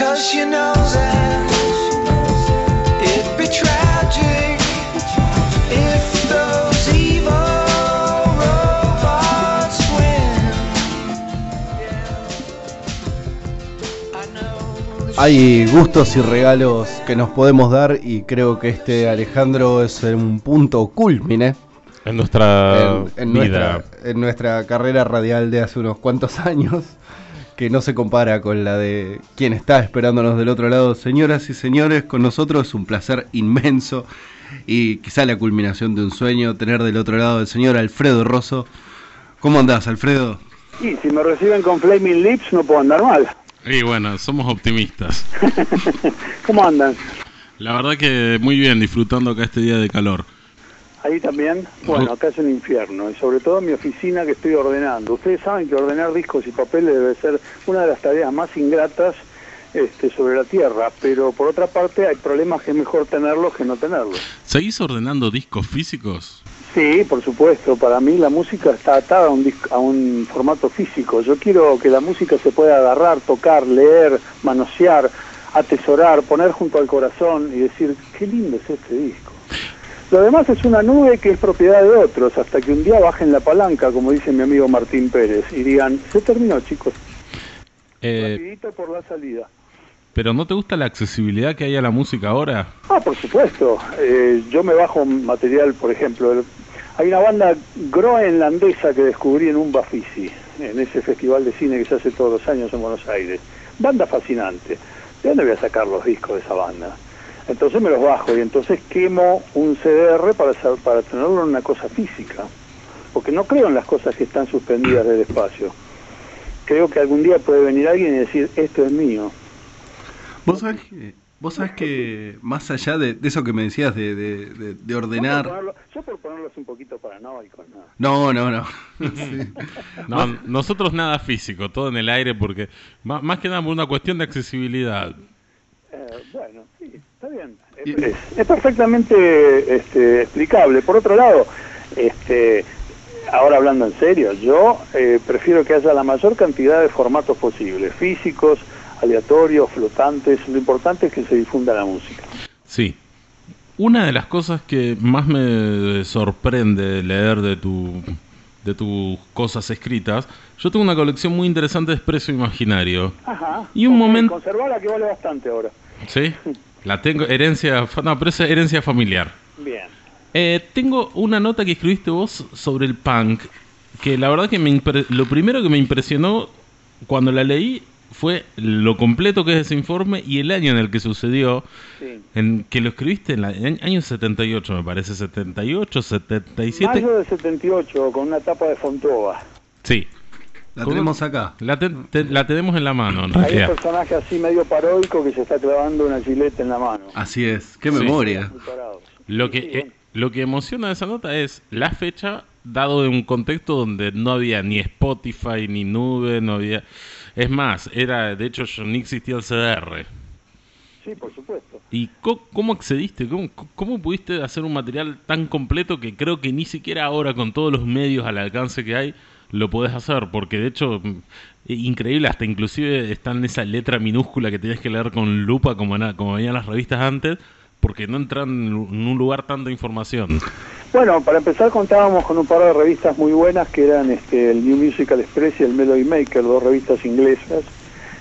Cause you know that it'd be tragic if those evil robots win. I know Hay gustos y regalos que nos podemos dar y creo que este Alejandro es un punto culmine En nuestra en, en vida. nuestra, en nuestra carrera radial de hace unos cuantos años, que no se compara con la de quien está esperándonos del otro lado. Señoras y señores, con nosotros es un placer inmenso y quizá la culminación de un sueño tener del otro lado al señor Alfredo Rosso. ¿Cómo andás, Alfredo? Y si me reciben con Flaming Lips no puedo andar mal. Y bueno, somos optimistas. ¿Cómo andan? La verdad que muy bien, disfrutando acá este día de calor. Ahí también, bueno, acá es un infierno, y sobre todo en mi oficina que estoy ordenando. Ustedes saben que ordenar discos y papeles debe ser una de las tareas más ingratas este, sobre la Tierra, pero por otra parte hay problemas que es mejor tenerlos que no tenerlos. ¿Seguís ordenando discos físicos? Sí, por supuesto, para mí la música está atada a un, dis- a un formato físico. Yo quiero que la música se pueda agarrar, tocar, leer, manosear, atesorar, poner junto al corazón y decir, qué lindo es este disco. Lo demás es una nube que es propiedad de otros, hasta que un día bajen la palanca, como dice mi amigo Martín Pérez, y digan, se terminó chicos, Eh, rapidito por la salida. ¿Pero no te gusta la accesibilidad que hay a la música ahora? Ah, por supuesto. Eh, yo me bajo material, por ejemplo. el- hay una banda groenlandesa que descubrí en un Bafisi, en ese festival de cine que se hace todos los años en Buenos Aires. Banda fascinante. ¿De dónde voy a sacar los discos de esa banda? Entonces me los bajo y entonces quemo un CDR para, para tenerlo en una cosa física. Porque no creo en las cosas que están suspendidas del espacio. Creo que algún día puede venir alguien y decir, esto es mío. Vos sabés que, vos sabés que más allá de, de eso que me decías de, de- de- de Yo por ordenar... ponerlo- yo por ponerlos un poquito paranoicos, ¿no? No, no, no. Sí. No, nosotros nada físico, todo en el aire, porque ma- más que nada por una cuestión de accesibilidad. Eh, bueno, está bien. Es, es perfectamente este, explicable. Por otro lado, este, ahora hablando en serio, yo eh, prefiero que haya la mayor cantidad de formatos posibles, físicos, aleatorios, flotantes. Lo importante es que se difunda la música. Sí. Una de las cosas que más me sorprende leer de tu de tus cosas escritas, yo tengo una colección muy interesante de expreso imaginario. Ajá. Y un momento- Conservarla que vale bastante ahora. ¿Sí? La tengo, herencia, no, pero es herencia familiar. Bien. Eh, tengo una nota que escribiste vos sobre el punk, que la verdad que me lo primero que me impresionó cuando la leí fue lo completo que es ese informe y el año en el que sucedió, Sí. en que lo escribiste en el año 78, me parece, 78, 77. Mayo del 78, con una tapa de Fontova. Sí, La ¿Cómo? tenemos acá. la, te- te- la tenemos en la mano, en Hay un personaje así medio paroico que se está clavando una gileta en la mano. Así es. Qué Sí. memoria. Lo que, eh, lo que emociona de esa nota es la fecha, dado en un contexto donde no había ni Spotify, ni nube, no había... Es más, era de hecho yo- ni existía el CDR. Sí, por supuesto. ¿Y co- cómo accediste? ¿Cómo, ¿Cómo pudiste hacer un material tan completo que creo que ni siquiera ahora con todos los medios al alcance que hay lo podés hacer? Porque de hecho, mm, increíble, hasta inclusive está en esa letra minúscula que tenías que leer con lupa como, como venían las revistas antes, porque no entran en un lugar tanta información. Bueno, para empezar contábamos con un par de revistas muy buenas que eran este, el New Musical Express y el Melody Maker, dos revistas inglesas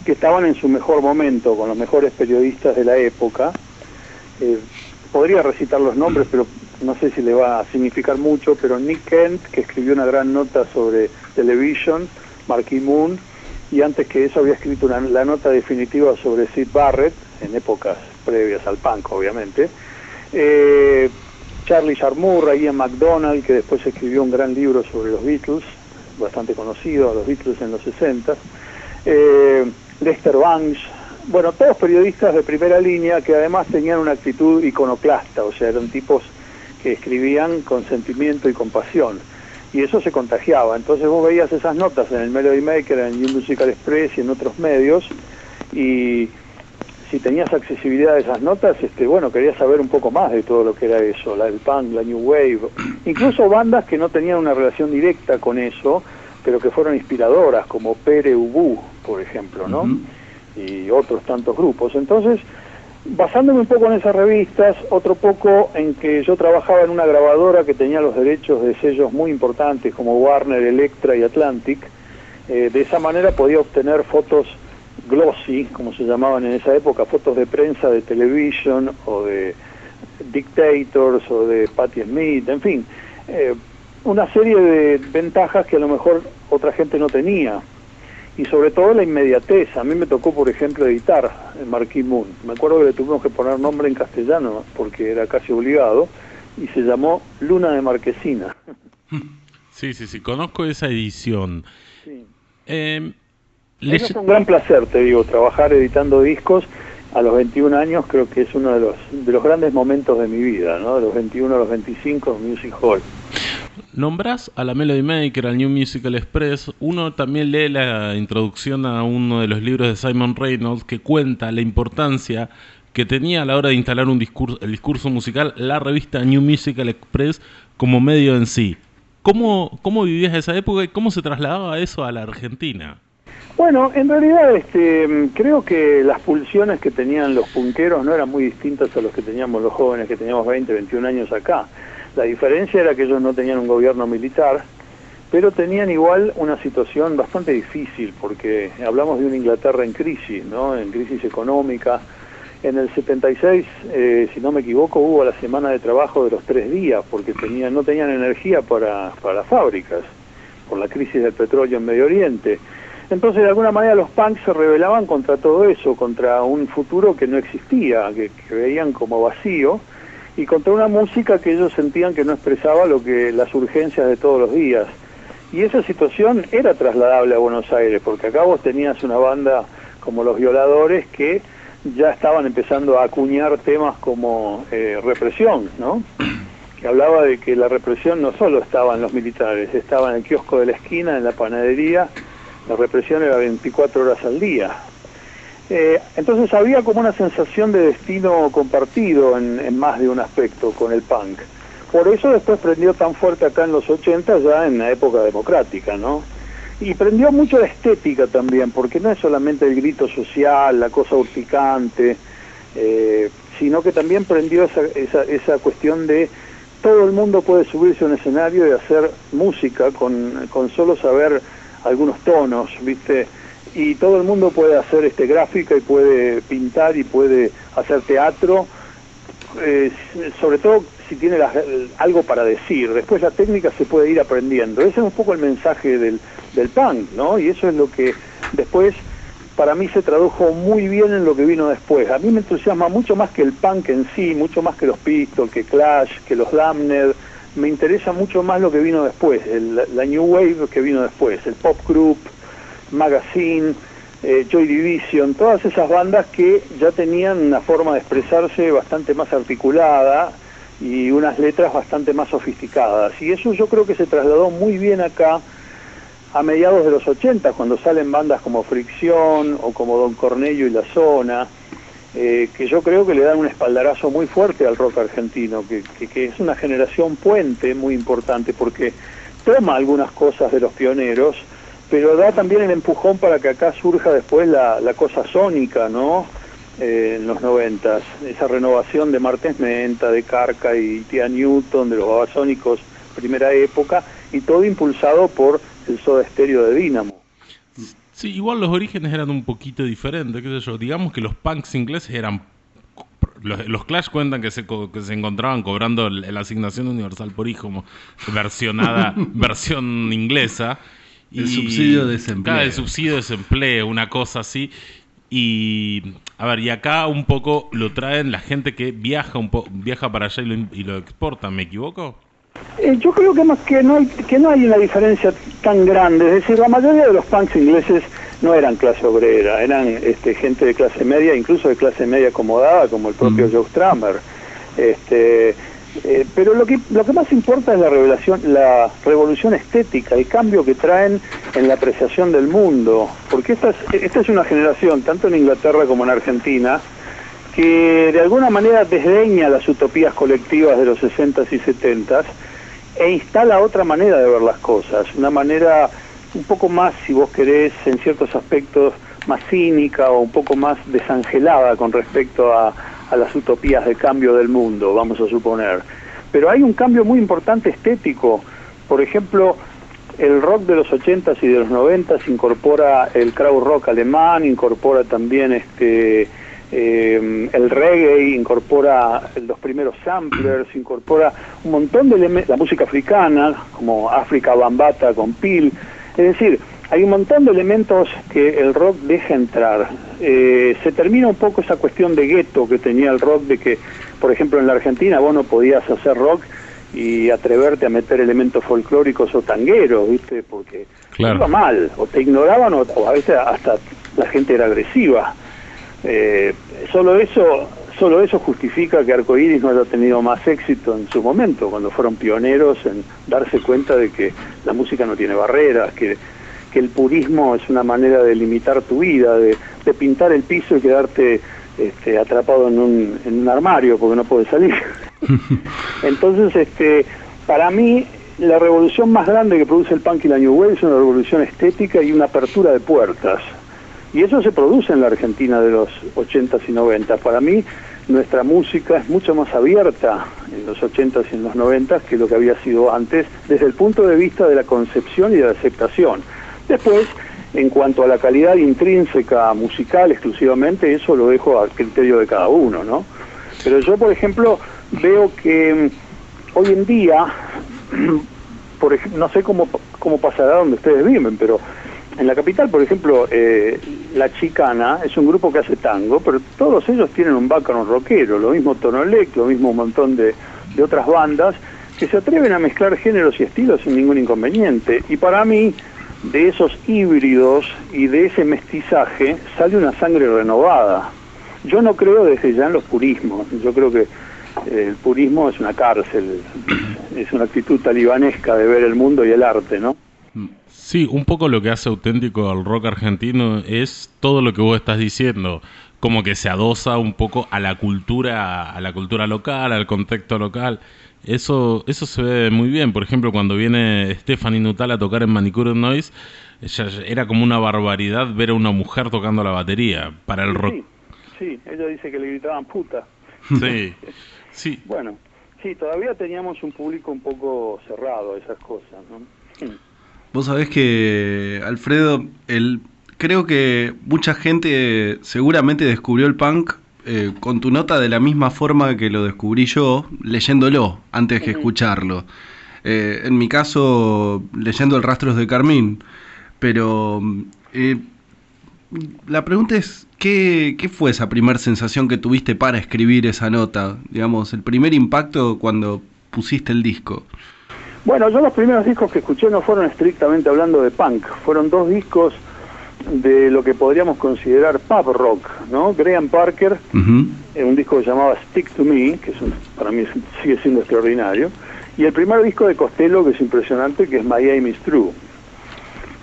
que estaban en su mejor momento, con los mejores periodistas de la época. Eh, podría recitar los nombres, pero no sé si le va a significar mucho, pero Nick Kent, que escribió una gran nota sobre Television, Marquis Moon, y antes que eso había escrito la nota definitiva sobre Sid Barrett, en épocas previas al punk, obviamente. Eh, Charlie Sharmurra, Ian MacDonald, que después escribió un gran libro sobre los Beatles, bastante conocido, los Beatles en los 60. Eh, Lester Banks, bueno, todos periodistas de primera línea que además tenían una actitud iconoclasta, o sea, eran tipos que escribían con sentimiento y con pasión. Y eso se contagiaba. Entonces vos veías esas notas en el Melody Maker, en el New Musical Express y en otros medios, y si tenías accesibilidad a esas notas, este, bueno, querías saber un poco más de todo lo que era eso, la, el punk, la new wave, incluso bandas que no tenían una relación directa con eso, pero que fueron inspiradoras, como Pere Ubu, por ejemplo, ¿no? Y otros tantos grupos. Entonces, basándome un poco en esas revistas, otro poco en que yo trabajaba en una grabadora que tenía los derechos de sellos muy importantes como Warner, Electra y Atlantic, eh, de esa manera podía obtener fotos glossy, como se llamaban en esa época, fotos de prensa de Television o de Dictators o de Patti Smith, en fin, eh, una serie de ventajas que a lo mejor otra gente no tenía. Y sobre todo la inmediatez. A mí me tocó, por ejemplo, editar Marquis Moon. Me acuerdo que le tuvimos que poner nombre en castellano porque era casi obligado y se llamó Luna de Marquesina. Sí, sí, sí, conozco esa edición. Sí. Eh, fue un gran placer, te digo, trabajar editando discos a los 21 años creo que es uno de los, de los grandes momentos de mi vida, ¿no? De los 21 a los 25 en Music Hall. Nombrás a la Melody Maker, al New Musical Express. Uno también lee la introducción a uno de los libros de Simon Reynolds que cuenta la importancia que tenía a la hora de instalar un discurso, el discurso musical la revista New Musical Express como medio en sí. ¿Cómo, ¿Cómo vivías esa época y cómo se trasladaba eso a la Argentina? Bueno, en realidad este, creo que las pulsiones que tenían los punqueros no eran muy distintas a los que teníamos los jóvenes que teníamos 20, 21 años acá. La diferencia era que ellos no tenían un gobierno militar, pero tenían igual una situación bastante difícil, porque hablamos de una Inglaterra en crisis, ¿no? En crisis económica. En el 76, eh, si no me equivoco, hubo la semana de trabajo de los tres días, porque tenían, no tenían energía para, para las fábricas, por la crisis del petróleo en Medio Oriente. Entonces, de alguna manera, los punks se rebelaban contra todo eso, contra un futuro que no existía, que, que veían como vacío, y contra una música que ellos sentían que no expresaba lo que las urgencias de todos los días. Y esa situación era trasladable a Buenos Aires, porque acá vos tenías una banda como Los Violadores que ya estaban empezando a acuñar temas como eh, represión, ¿no? Que hablaba de que la represión no solo estaba en los militares, estaba en el kiosco de la esquina, en la panadería, la represión era 24 horas al día. Eh, entonces había como una sensación de destino compartido en, más de un aspecto con el punk. Por eso después prendió tan fuerte acá en los 80, ya en la época democrática, ¿no? Y prendió mucho la estética también, porque no es solamente el grito social, la cosa urticante, eh, sino que también prendió esa, esa, esa cuestión de todo el mundo puede subirse a un escenario y hacer música con, con solo saber algunos tonos, ¿viste? Y todo el mundo puede hacer este gráfica y puede pintar y puede hacer teatro, eh, sobre todo si tiene las- algo para decir. Después la técnica se puede ir aprendiendo. Ese es un poco el mensaje del, del punk, ¿no? Y eso es lo que después para mí se tradujo muy bien en lo que vino después. A mí me entusiasma mucho más que el punk en sí, mucho más que los Pistols, que Clash, que los Damned. Me interesa mucho más lo que vino después, el- la New Wave que vino después, el Pop Group, Magazine, eh, Joy Division, todas esas bandas que ya tenían una forma de expresarse bastante más articulada y unas letras bastante más sofisticadas. Y eso yo creo que se trasladó muy bien acá a mediados de los 80, cuando salen bandas como Fricción o como Don Cornelio y La Zona, eh, que yo creo que le dan un espaldarazo muy fuerte al rock argentino, que, que- que es una generación puente muy importante, porque toma algunas cosas de los pioneros, pero da también el empujón para que acá surja después la, la cosa sónica, ¿no? Eh, en los noventas, esa renovación de Martes Menta, de Carca y Tía Newton, de los babasónicos primera época, y todo impulsado por el soda estéreo de Dínamo. Sí, igual los orígenes eran un poquito diferentes, qué sé yo. Digamos que los punks ingleses eran... Los, los Clash cuentan que se, que se encontraban cobrando la asignación universal por hijo, como versionada, versión inglesa. El subsidio de desempleo. Claro, el subsidio de desempleo, una cosa así. Y, a ver, y acá un poco lo traen la gente que viaja un po viaja para allá y lo, y lo exporta, ¿me equivoco? Eh, yo creo que más que no hay que no hay una diferencia tan grande, es decir, la mayoría de los punks ingleses no eran clase obrera, eran este, gente de clase media, incluso de clase media acomodada, como el propio Mm. Joe Strummer. Este, eh, pero lo que lo que más importa es la revelación, la revolución estética, el cambio que traen en la apreciación del mundo, porque esta es, esta es una generación, tanto en Inglaterra como en Argentina, que de alguna manera desdeña las utopías colectivas de los 60s y 70s e instala otra manera de ver las cosas, una manera un poco más, si vos querés, en ciertos aspectos, más cínica o un poco más desangelada con respecto a, a las utopías de cambio del mundo, vamos a suponer. Pero hay un cambio muy importante estético. Por ejemplo, el rock de los 80s y de los 90s incorpora el crowd rock alemán, incorpora también este eh, el reggae, incorpora los primeros samplers, incorpora un montón de elementos, la música africana, como África Bambata con Pil. Es decir, hay un montón de elementos que el rock deja entrar. Eh, se termina un poco esa cuestión de gueto que tenía el rock, de que, por ejemplo, en la Argentina vos no podías hacer rock y atreverte a meter elementos folclóricos o tangueros, ¿viste? Porque Claro. iba mal, o te ignoraban o, o a veces hasta la gente era agresiva. Eh, solo eso solo eso justifica que Arcoiris no haya tenido más éxito en su momento, cuando fueron pioneros en darse cuenta de que la música no tiene barreras, que, que el purismo es una manera de limitar tu vida, de, de pintar el piso y quedarte este, atrapado en un, en un armario porque no puedes salir. Entonces, este, para mí, la revolución más grande que produce el punk y la New Wave es una revolución estética y una apertura de puertas. Y eso se produce en la Argentina de los 80s y 90s. Para mí, nuestra música es mucho más abierta en los 80s y en los 90s que lo que había sido antes, desde el punto de vista de la concepción y de la aceptación. Después, en cuanto a la calidad intrínseca musical exclusivamente, eso lo dejo al criterio de cada uno, ¿no? Pero yo, por ejemplo, veo que mm, hoy en día, por no sé cómo, cómo pasará donde ustedes viven, pero en la capital, por ejemplo, eh, La Chicana es un grupo que hace tango, pero todos ellos tienen un background rockero, lo mismo Tonolec, lo mismo un montón de, de otras bandas que se atreven a mezclar géneros y estilos sin ningún inconveniente. Y para mí, de esos híbridos y de ese mestizaje sale una sangre renovada. Yo no creo desde ya en los purismos, yo creo que eh, el purismo es una cárcel, es una actitud talibanesca de ver el mundo y el arte, ¿no? Sí, un poco lo que hace auténtico al rock argentino es todo lo que vos estás diciendo, como que se adosa un poco a la cultura, a la cultura local, al contexto local. Eso, eso se ve muy bien. Por ejemplo, cuando viene Stephanie Nuttall a tocar en Manicure Noise, ya era como una barbaridad ver a una mujer tocando la batería para el rock. Sí, sí, ella dice que le gritaban puta. Sí, sí. Bueno, sí, todavía teníamos un público un poco cerrado a esas cosas, ¿no? Vos sabés que, Alfredo, el, creo que mucha gente seguramente descubrió el punk eh, con tu nota de la misma forma que lo descubrí yo, leyéndolo antes que escucharlo. Eh, en mi caso, leyendo el Rastros de Carmín. Pero eh, la pregunta es, ¿qué, ¿qué fue esa primera sensación que tuviste para escribir esa nota? Digamos, el primer impacto cuando pusiste el disco. Bueno, yo los primeros discos que escuché no fueron estrictamente hablando de punk, fueron dos discos de lo que podríamos considerar pub rock, ¿no? Graham Parker, en un disco que se llamaba Stick to Me, que es un- para mí sigue siendo extraordinario, y el primer disco de Costello, que es impresionante, que es My Aim is True.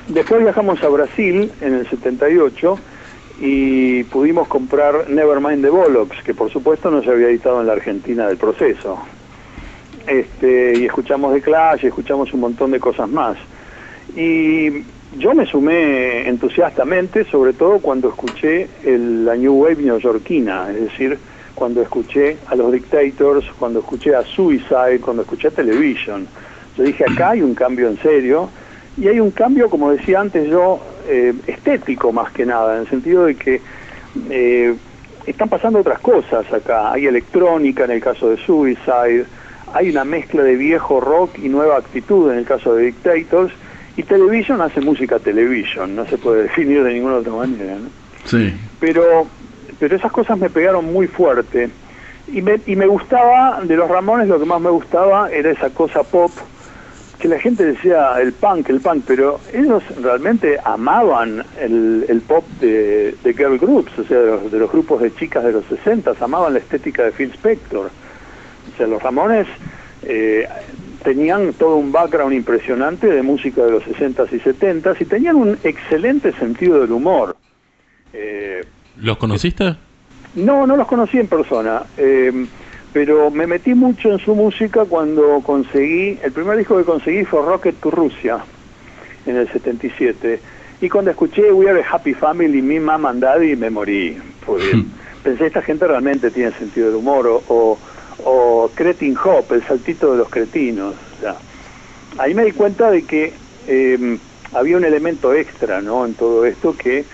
Después viajamos a Brasil en el 78 y pudimos comprar Nevermind the Bollocks, que por supuesto no se había editado en la Argentina del proceso. Este, y escuchamos The Clash, y escuchamos un montón de cosas más. Y yo me sumé entusiastamente, sobre todo cuando escuché el- la New Wave neoyorquina, es decir, cuando escuché a los Dictators, cuando escuché a Suicide, cuando escuché a Television. Yo dije, acá hay un cambio en serio, y hay un cambio, como decía antes yo, eh, estético más que nada, en el sentido de que eh, están pasando otras cosas acá. Hay electrónica en el caso de Suicide, hay una mezcla de viejo rock y nueva actitud en el caso de Dictators, y Television hace música Television, no se puede definir de ninguna otra manera. ¿no? Sí. pero pero esas cosas me pegaron muy fuerte y me, y me gustaba de los Ramones lo que más me gustaba era esa cosa pop que la gente decía el punk el punk pero ellos realmente amaban el, el pop de, de girl groups o sea de los, de los grupos de chicas de los 60 amaban la estética de Phil Spector o sea los Ramones eh, tenían todo un background impresionante de música de los 60s y 70s y tenían un excelente sentido del humor eh, ¿Los conociste? no, no los conocí en persona, eh, pero me metí mucho en su música cuando conseguí, el primer disco que conseguí fue Rocket to Rusia, en el 77. Y cuando escuché We Are a Happy Family, Mi Mama and Daddy, me morí. Porque pensé, esta gente realmente tiene sentido del humor. O, o, o Cretin Hop, el saltito de los cretinos. O sea, ahí me di cuenta de que eh, había un elemento extra ¿no? en todo esto que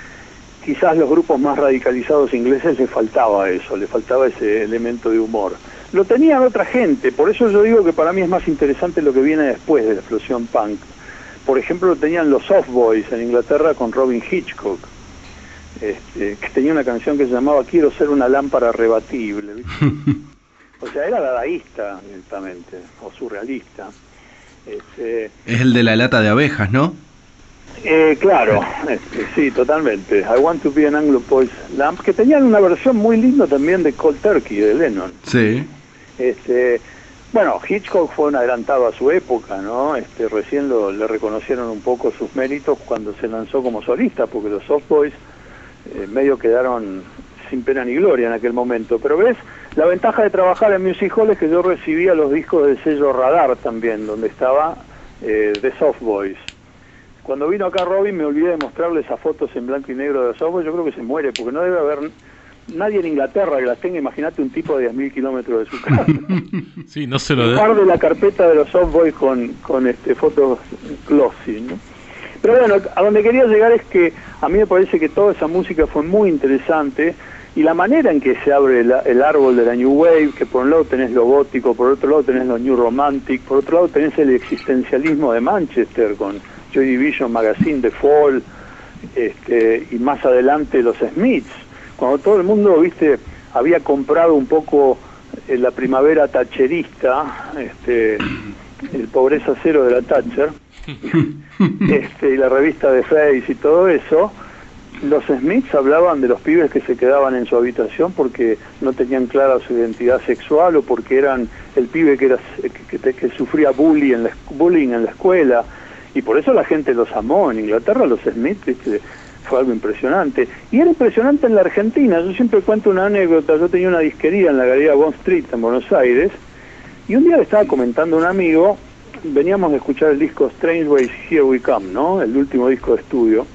quizás los grupos más radicalizados ingleses les faltaba eso, les faltaba ese elemento de humor. Lo tenían otra gente, por eso yo digo que para mí es más interesante lo que viene después de la explosión punk. Por ejemplo, lo tenían los Soft Boys en Inglaterra con Robin Hitchcock, este, que tenía una canción que se llamaba Quiero ser una lámpara rebatible. O sea, era dadaísta directamente, o surrealista. Este, Es el de la lata de abejas, ¿no? eh, claro, este, sí, totalmente. I Want to Be an Anglo Boys Lamp, que tenían una versión muy linda también de Cold Turkey, de Lennon. Sí. Este, bueno, Hitchcock fue un adelantado a su época, ¿no? Este, recién lo, le reconocieron un poco sus méritos cuando se lanzó como solista, porque los Soft Boys eh, medio quedaron sin pena ni gloria en aquel momento. Pero ves, la ventaja de trabajar en Music Hall es que yo recibía los discos del sello Radar también, donde estaba eh, The Soft Boys. Cuando vino acá Robin me olvidé de mostrarle esas fotos en blanco y negro de The Soft Boys, yo creo que se muere, porque no debe haber nadie en Inglaterra que las tenga, imagínate un tipo de 10.000 kilómetros de su casa. Sí, no se lo Guarde de... la carpeta de los softboys con, con este, fotos glossy, ¿no? Pero bueno, a donde quería llegar es que a mí me parece que toda esa música fue muy interesante y la manera en que se abre la- el árbol de la New Wave, que por un lado tenés lo gótico, por otro lado tenés lo New Romantic, por otro lado tenés el existencialismo de Manchester con Joy Division Magazine, The Fall, este, y más adelante los Smiths, cuando todo el mundo, viste, había comprado un poco eh, la primavera tacherista, este, el pobreza cero de la Thatcher, este, y la revista de Face y todo eso, los Smiths hablaban de los pibes que se quedaban en su habitación porque no tenían clara su identidad sexual o porque eran el pibe que, era, que, que- sufría bullying en, la, bullying en la escuela. Y por eso la gente los amó. En Inglaterra los Smiths fue algo impresionante. Y era impresionante en la Argentina. Yo siempre cuento una anécdota. Yo tenía una disquería en la Galería Bond Street en Buenos Aires. Y un día le estaba comentando a un amigo, veníamos de escuchar el disco Strange Ways Here We Come, ¿no? El último disco de estudio.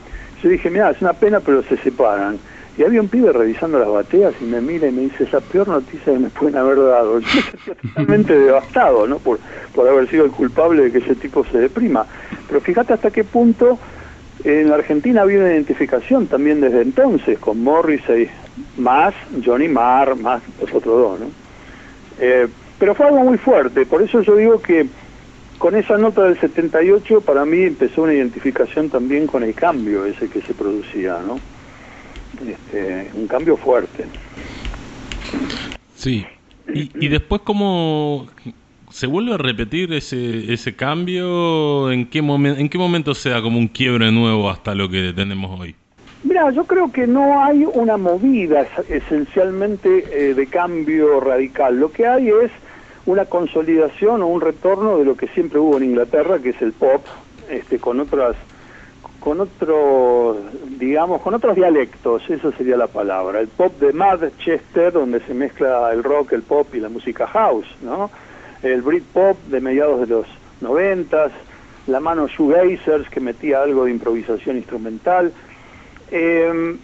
Yo dije, mira, es una pena, pero se separan. Y había un pibe revisando las bateas y me mira y me dice, esa peor noticia que me pueden haber dado. Yo sentía totalmente devastado, ¿no? Por, por haber sido el culpable de que ese tipo se deprima. Pero fíjate hasta qué punto en la Argentina había una identificación también desde entonces, con Morrissey, más Johnny Marr, más los otros dos, ¿no? Eh, pero fue algo muy fuerte, por eso yo digo que con esa nota del 78 para mí empezó una identificación también con el cambio ese que se producía, ¿no? Este, un cambio fuerte. Sí. Y, y después, ¿cómo se vuelve a repetir ese, ese cambio? ¿En qué, momen- ¿En qué momento se da como un quiebre nuevo hasta lo que tenemos hoy? Mira, yo creo que no hay una movida es- esencialmente eh, de cambio radical. Lo que hay es una consolidación o un retorno de lo que siempre hubo en Inglaterra, que es el pop, este, con otras, con otros, digamos, con otros dialectos. Esa sería la palabra. El pop de Manchester, donde se mezcla el rock, el pop y la música house, ¿no? El Britpop de mediados de los noventas, la mano shoegazers que metía algo de improvisación instrumental. Eh,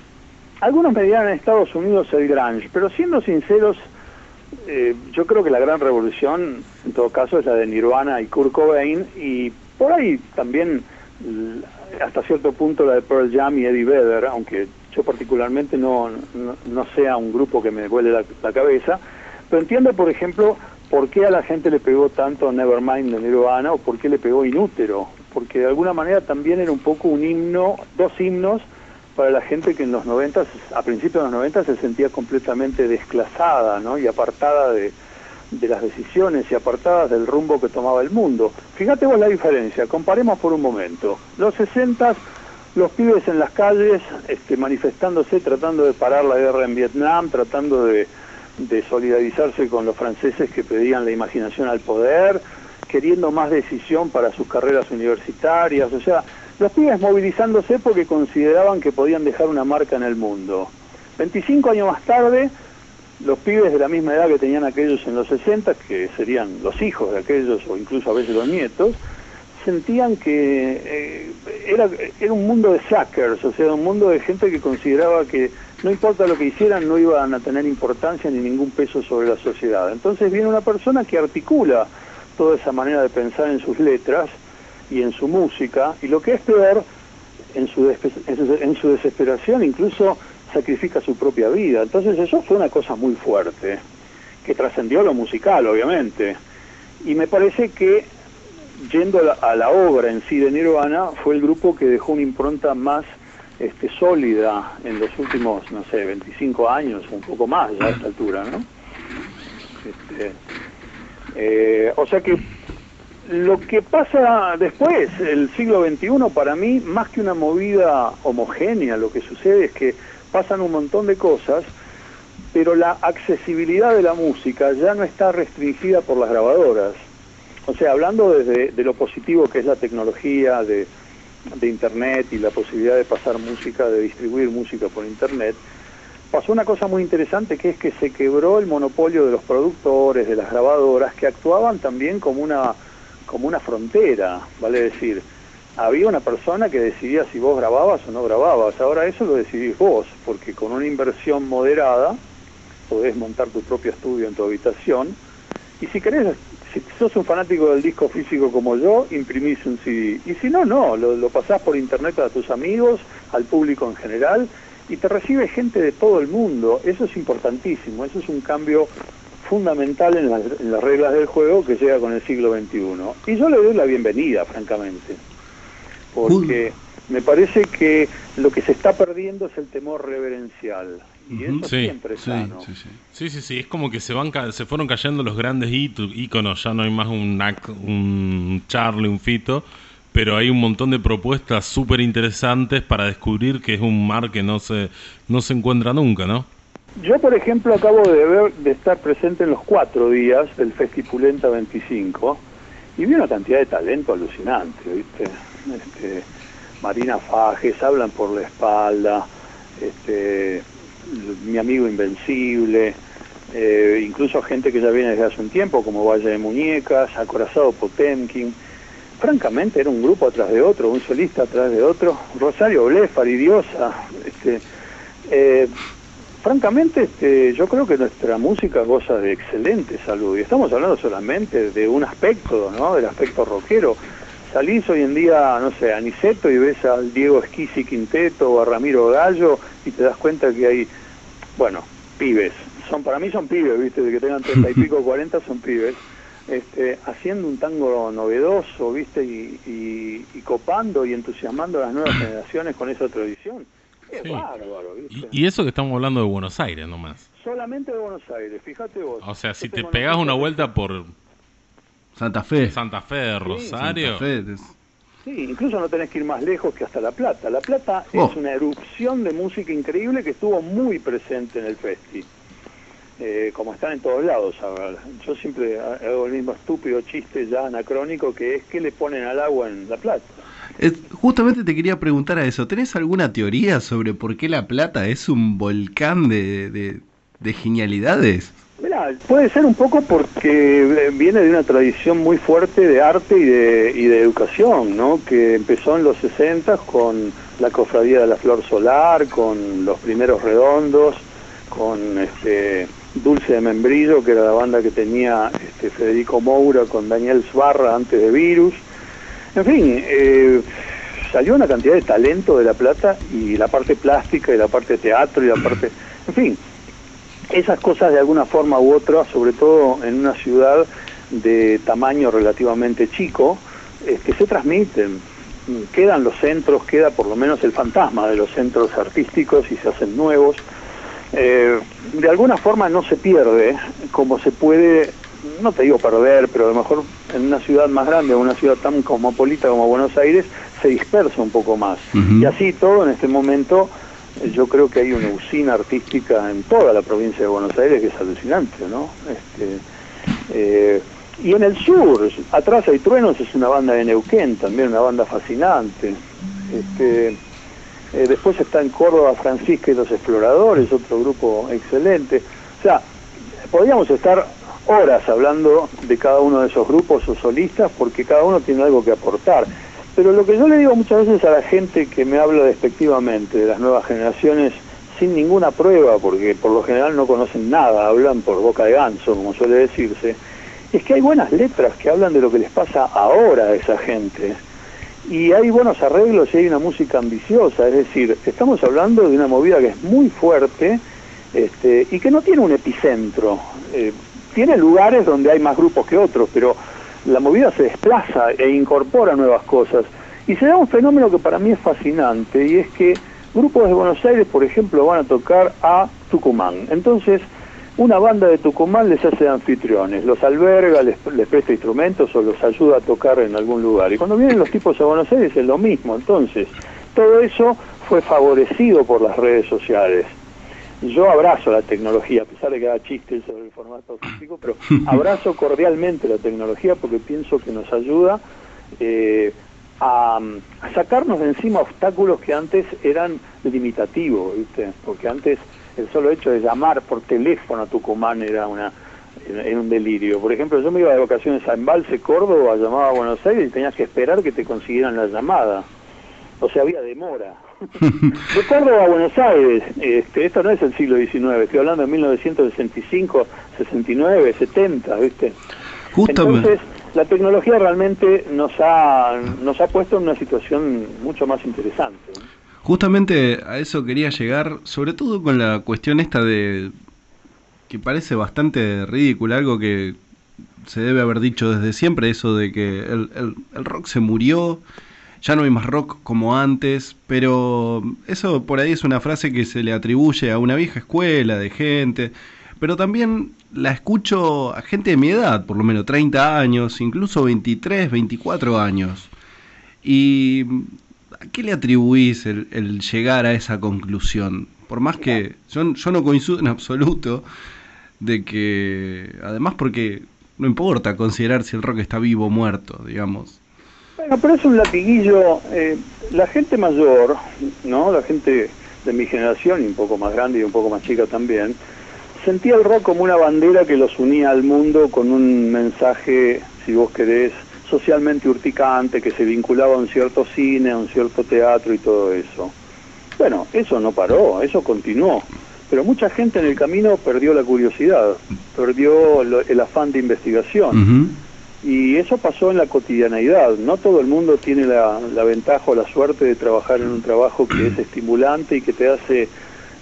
algunos me dirán en Estados Unidos el grunge, pero siendo sinceros, eh, yo creo que la gran revolución, en todo caso, es la de Nirvana y Kurt Cobain, y por ahí también, hasta cierto punto, la de Pearl Jam y Eddie Vedder, aunque yo particularmente no, no, sea un grupo que me vuele la, la cabeza, pero entiendo, por ejemplo, por qué a la gente le pegó tanto Nevermind de Nirvana o por qué le pegó Inútero, porque de alguna manera también era un poco un himno, dos himnos para la gente que en los 90, a principios de los 90 se sentía completamente desclasada ¿no? y apartada de, de las decisiones y apartada del rumbo que tomaba el mundo. Fíjate vos la diferencia, comparemos por un momento. Los 60, los pibes en las calles este, manifestándose, tratando de parar la guerra en Vietnam, tratando de solidarizarse con los franceses que pedían la imaginación al poder, queriendo más decisión para sus carreras universitarias, o sea, los pibes movilizándose porque consideraban que podían dejar una marca en el mundo. 25 años más tarde, los pibes de la misma edad que tenían aquellos en los 60, que serían los hijos de aquellos o incluso a veces los nietos, sentían que eh, era, era un mundo de slackers, o sea, un mundo de gente que consideraba que no importa lo que hicieran, no iban a tener importancia ni ningún peso sobre la sociedad. Entonces viene una persona que articula toda esa manera de pensar en sus letras y en su música, y lo que es peor, en su, en su, en su desesperación incluso sacrifica su propia vida. Entonces eso fue una cosa muy fuerte, que trascendió lo musical, obviamente. Y me parece que, yendo a la, a la obra en sí de Nirvana, fue el grupo que dejó una impronta más este, sólida en los últimos, no sé, 25 años, un poco más ya a esta altura, ¿no? Este, eh, o sea que lo que pasa después, el siglo XXI, para mí, más que una movida homogénea, lo que sucede es que pasan un montón de cosas, pero la accesibilidad de la música ya no está restringida por las grabadoras. O sea, hablando desde de lo positivo que es la tecnología de, de Internet y la posibilidad de pasar música, de distribuir música por Internet, pasó una cosa muy interesante que es que se quebró el monopolio de los productores, de las grabadoras, que actuaban también como una, como una frontera, vale decir, había una persona que decidía si vos grababas o no grababas, ahora eso lo decidís vos, porque con una inversión moderada podés montar tu propio estudio en tu habitación, y si querés, si sos un fanático del disco físico como yo, imprimís un CD, y si no, no, lo, lo pasás por internet a tus amigos, al público en general, y te recibe gente de todo el mundo. Eso es importantísimo, eso es un cambio fundamental en las, en las reglas del juego que llega con el siglo XXI. Y yo le doy la bienvenida, francamente, porque me parece que lo que se está perdiendo es el temor reverencial. Y eso Sí, siempre es Sí, sano. sí, sí. Sí, sí, sí, es como que se van ca- se fueron cayendo los grandes íconos, ya no hay más un, un Charlie, un Fito, pero hay un montón de propuestas súper interesantes para descubrir que es un mar que no se, no se encuentra nunca, ¿no? Yo, por ejemplo, acabo de ver, de estar presente en los cuatro días del Festipulenta 25 y vi una cantidad de talento alucinante, ¿viste? Este, Marina Fajes, hablan por la espalda, este, mi amigo Invencible, eh, incluso gente que ya viene desde hace un tiempo, como Valle de Muñecas, Acorazado Potemkin. Francamente, era un grupo atrás de otro, un solista atrás de otro. Rosario Blefari, Diosa, este, eh, francamente, este, yo creo que nuestra música goza de excelente salud. Y estamos hablando solamente de un aspecto, ¿no? Del aspecto rockero. Salís hoy en día, no sé, a Niceto y ves al Diego Esquisi Quinteto o a Ramiro Gallo y te das cuenta que hay, bueno, pibes. Son, para mí son pibes, ¿viste? De que tengan treinta y pico, cuarenta son pibes. Este, haciendo un tango novedoso, ¿viste? Y, y- y copando y entusiasmando a las nuevas generaciones con esa tradición. Es Sí. bárbaro, ¿viste? Y, y eso que estamos hablando de Buenos Aires nomás. Solamente de Buenos Aires, fíjate vos. O sea, si te pegas una vuelta por Santa Fe. Santa Fe de Rosario, Santa Fe, es- Sí, incluso no tenés que ir más lejos que hasta La Plata. La Plata Oh. es una erupción de música increíble que estuvo muy presente en el festi. Eh, como están en todos lados ahora. Yo siempre hago el mismo estúpido chiste ya anacrónico que es que le ponen al agua en La Plata. Es- justamente te quería preguntar a eso. ¿Tenés alguna teoría sobre por qué La Plata es un volcán de, de- de genialidades? Mirá, puede ser un poco porque eh, viene de una tradición muy fuerte de arte y de, y de educación, ¿no? Que empezó en los 60 con la Cofradía de la Flor Solar, con los primeros redondos, con este Dulce de Membrillo, que era la banda que tenía este, Federico Moura con Daniel Sbarra antes de Virus. En fin, eh, salió una cantidad de talento de La Plata y la parte plástica y la parte teatro y la parte... En fin, esas cosas de alguna forma u otra, sobre todo en una ciudad de tamaño relativamente chico, este, se transmiten. Quedan los centros, queda por lo menos el fantasma de los centros artísticos y se hacen nuevos. Eh, de alguna forma no se pierde, como se puede, no te digo perder, pero a lo mejor en una ciudad más grande, una ciudad tan cosmopolita como Buenos Aires, se dispersa un poco más. Y así todo en este momento eh, yo creo que hay una usina artística en toda la provincia de Buenos Aires que es alucinante, ¿no? Este, eh, y en el sur, atrás hay truenos, es una banda de Neuquén, también una banda fascinante. Este, eh, después está en Córdoba Francisca y los Exploradores, otro grupo excelente. O sea, podríamos estar horas hablando de cada uno de esos grupos o solistas porque cada uno tiene algo que aportar. Pero lo que yo le digo muchas veces a la gente que me habla despectivamente de las nuevas generaciones sin ninguna prueba, porque por lo general no conocen nada, hablan por boca de ganso, como suele decirse, es que hay buenas letras que hablan de lo que les pasa ahora a esa gente. Y hay buenos arreglos y hay una música ambiciosa, es decir, estamos hablando de una movida que es muy fuerte este, y que no tiene un epicentro. Eh, tiene lugares donde hay más grupos que otros, pero la movida se desplaza e incorpora nuevas cosas. Y se da un fenómeno que para mí es fascinante, y es que grupos de Buenos Aires, por ejemplo, van a tocar a Tucumán. Entonces, una banda de Tucumán les hace anfitriones, los alberga, les, les presta instrumentos o los ayuda a tocar en algún lugar. Y cuando vienen los tipos a Buenos Aires es lo mismo. Entonces, todo eso fue favorecido por las redes sociales. Yo abrazo la tecnología, a pesar de que haga chistes sobre el formato físico, pero abrazo cordialmente la tecnología porque pienso que nos ayuda eh, a, a sacarnos de encima obstáculos que antes eran limitativos, ¿viste? Porque antes el solo hecho de llamar por teléfono a Tucumán era una era un delirio. Por ejemplo, yo me iba de vacaciones a Embalse, Córdoba, llamaba a Buenos Aires y tenías que esperar que te consiguieran la llamada. O sea, había demora. de Córdoba a Buenos Aires, este, esto no es el siglo XIX, estoy hablando de 1965, 69, 70, ¿viste? Justamente. Entonces, la tecnología realmente nos ha, nos ha puesto en una situación mucho más interesante. Justamente a eso quería llegar, sobre todo con la cuestión esta de que parece bastante ridícula, algo que se debe haber dicho desde siempre, eso de que el, el- el rock se murió, ya no hay más rock como antes, pero eso por ahí es una frase que se le atribuye a una vieja escuela de gente, pero también la escucho a gente de mi edad, por lo menos 30 años, incluso 23, 24 años. ¿Y a qué le atribuís el, llegar a esa conclusión? Por más que yo, yo no coincido en absoluto de que, además porque no importa considerar si el rock está vivo o muerto, digamos. Bueno, pero es un latiguillo. eh, la gente mayor, ¿no? La gente de mi generación y un poco más grande y un poco más chica también, sentía el rock como una bandera que los unía al mundo con un mensaje, si vos querés, socialmente urticante, que se vinculaba a un cierto cine, a un cierto teatro y todo eso. Bueno, eso no paró, eso continuó. Pero mucha gente en el camino perdió la curiosidad, perdió el afán de investigación. Y eso pasó en la cotidianeidad. No todo el mundo tiene la, la ventaja o la suerte de trabajar en un trabajo que es estimulante y que te hace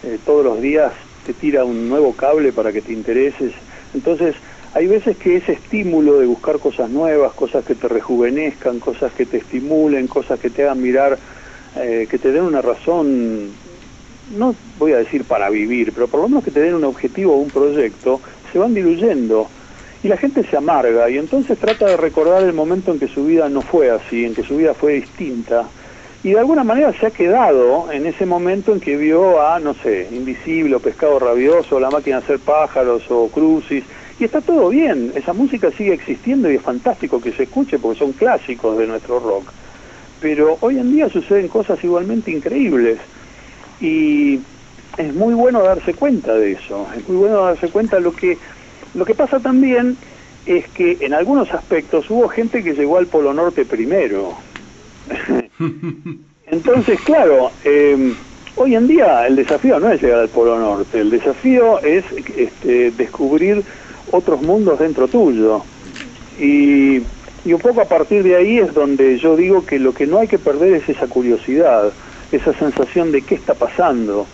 eh, todos los días, te tira un nuevo cable para que te intereses. Entonces, hay veces que ese estímulo de buscar cosas nuevas, cosas que te rejuvenezcan, cosas que te estimulen, cosas que te hagan mirar, eh, que te den una razón, no voy a decir para vivir, pero por lo menos que te den un objetivo o un proyecto, se van diluyendo y la gente se amarga y entonces trata de recordar el momento en que su vida no fue así, en que su vida fue distinta. Y de alguna manera se ha quedado en ese momento en que vio a, no sé, Invisible o Pescado Rabioso, La Máquina de Hacer Pájaros o Crucis y está todo bien, esa música sigue existiendo y es fantástico que se escuche porque son clásicos de nuestro rock. Pero hoy en día suceden cosas igualmente increíbles y es muy bueno darse cuenta de eso, es muy bueno darse cuenta lo que lo que pasa también es que en algunos aspectos hubo gente que llegó al Polo Norte primero. Entonces, claro, eh, hoy en día el desafío no es llegar al Polo Norte, el desafío es este, descubrir otros mundos dentro tuyo. Y, y un poco a partir de ahí es donde yo digo que lo que no hay que perder es esa curiosidad, esa sensación de qué está pasando,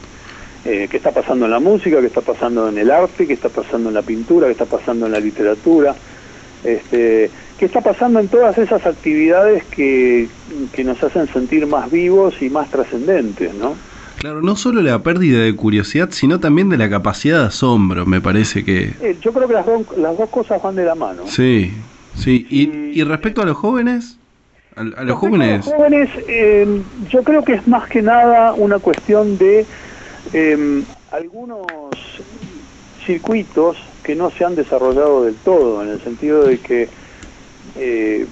eh, qué está pasando en la música, qué está pasando en el arte, qué está pasando en la pintura, qué está pasando en la literatura, este, qué está pasando en todas esas actividades que, que nos hacen sentir más vivos y más trascendentes, ¿no? Claro, no solo la pérdida de curiosidad, sino también de la capacidad de asombro, me parece que... Eh, yo creo que las, dos- las dos cosas van de la mano. Sí, sí. Y, y respecto a los jóvenes, a, a los jóvenes... A los jóvenes, eh, yo creo que es más que nada una cuestión de eh, algunos circuitos que no se han desarrollado del todo, en el sentido de que eh,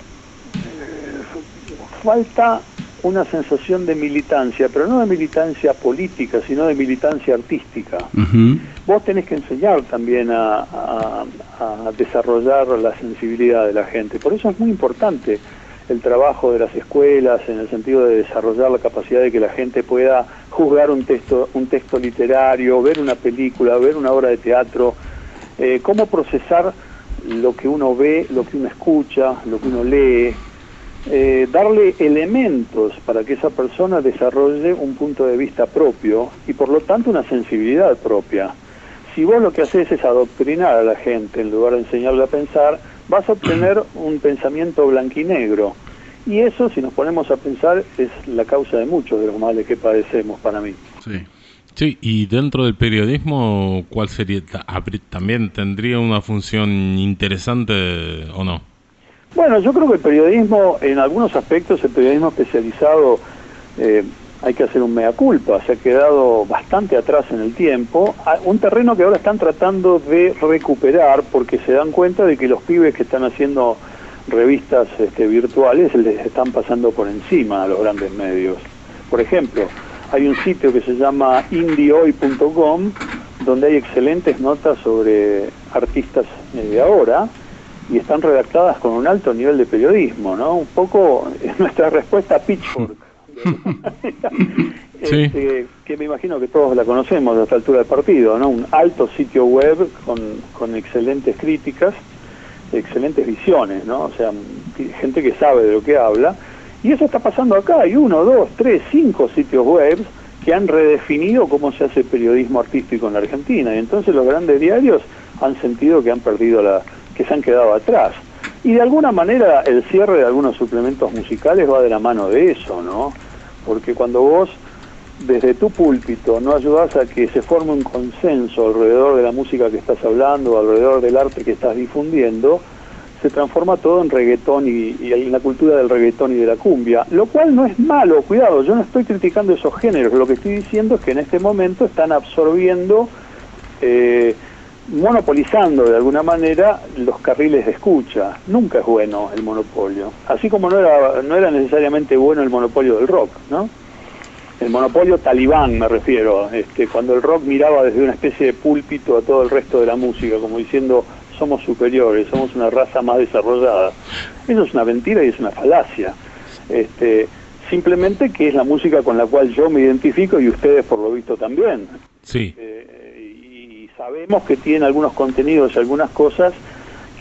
falta una sensación de militancia, pero no de militancia política, sino de militancia artística. Vos tenés que enseñar también a, a- a desarrollar la sensibilidad de la gente. Por eso es muy importante el trabajo de las escuelas en el sentido de desarrollar la capacidad de que la gente pueda juzgar un texto, un texto literario, ver una película, ver una obra de teatro, eh, cómo procesar lo que uno ve, lo que uno escucha, lo que uno lee, eh, darle elementos para que esa persona desarrolle un punto de vista propio y por lo tanto una sensibilidad propia. Si vos lo que haces es adoctrinar a la gente en lugar de enseñarle a pensar, vas a obtener un pensamiento blanquinegro. Y eso, si nos ponemos a pensar, es la causa de muchos de los males que padecemos para mí. Sí. Sí, y dentro del periodismo, ¿cuál sería? ¿También tendría una función interesante o no? Bueno, yo creo que el periodismo, en algunos aspectos, el periodismo especializado, eh, hay que hacer un mea culpa, se ha quedado bastante atrás en el tiempo, un terreno que ahora están tratando de recuperar porque se dan cuenta de que los pibes que están haciendo revistas este, virtuales les están pasando por encima a los grandes medios. Por ejemplo, hay un sitio que se llama indiehoy.com donde hay excelentes notas sobre artistas eh, de ahora y están redactadas con un alto nivel de periodismo, ¿no? Un poco es nuestra respuesta a Pitchfork. Sí. Este, que me imagino que todos la conocemos a esta altura del partido, ¿no? Un alto sitio web con, con excelentes críticas, excelentes visiones, ¿no? O sea, gente que sabe de lo que habla. Y eso está pasando acá. Hay uno, dos, tres, cinco sitios web que han redefinido cómo se hace periodismo artístico en la Argentina. Y entonces los grandes diarios han sentido que han perdido la, que se han quedado atrás. Y de alguna manera el cierre de algunos suplementos musicales va de la mano de eso, ¿no? Porque cuando vos desde tu púlpito no ayudas a que se forme un consenso alrededor de la música que estás hablando, alrededor del arte que estás difundiendo, se transforma todo en reggaetón y, y en la cultura del reggaetón y de la cumbia, lo cual no es malo, cuidado, yo no estoy criticando esos géneros, lo que estoy diciendo es que en este momento están absorbiendo, eh, monopolizando de alguna manera los carriles de escucha. Nunca es bueno el monopolio, así como no era, no era necesariamente bueno el monopolio del rock, ¿no? el monopolio talibán me refiero, este, cuando el rock miraba desde una especie de púlpito a todo el resto de la música, como diciendo somos superiores, somos una raza más desarrollada. Eso es una mentira y es una falacia. Este, simplemente que es la música con la cual yo me identifico y ustedes por lo visto también. Sí, Eh, sabemos que tiene algunos contenidos y algunas cosas